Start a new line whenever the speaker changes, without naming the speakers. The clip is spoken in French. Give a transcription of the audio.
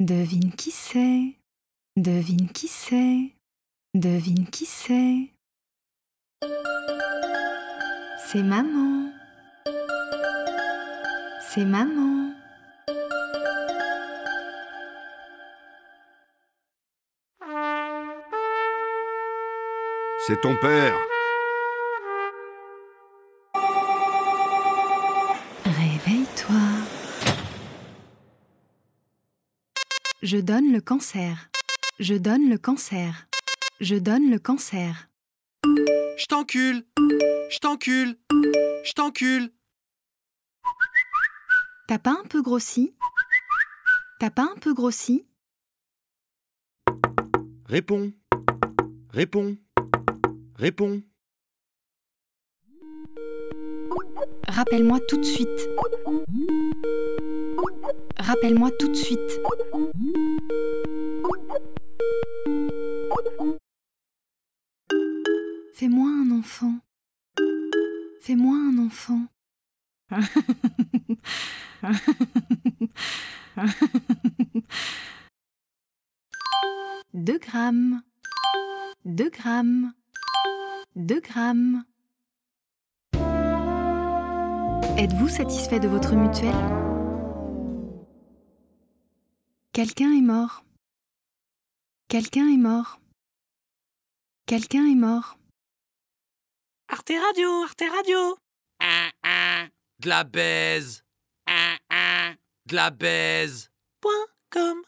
Devine qui c'est. Devine qui c'est. Devine qui c'est. C'est maman. C'est maman.
C'est ton père.
Je donne le cancer. Je donne le cancer. Je donne le cancer.
Je t'encule. Je t'encule. Je t'encule.
T'as pas un peu grossi? T'as pas un peu grossi?
Réponds. Réponds. Réponds
Rappelle-moi tout de suite. Rappelle-moi tout de suite. Fais-moi un enfant. Fais-moi un enfant. Deux grammes. Deux grammes. Deux grammes. Êtes-vous satisfait de votre mutuelle? Quelqu'un est mort. Quelqu'un est mort. Quelqu'un est mort.
Arte Radio, Arte Radio.
De la baise De la baise
Point com.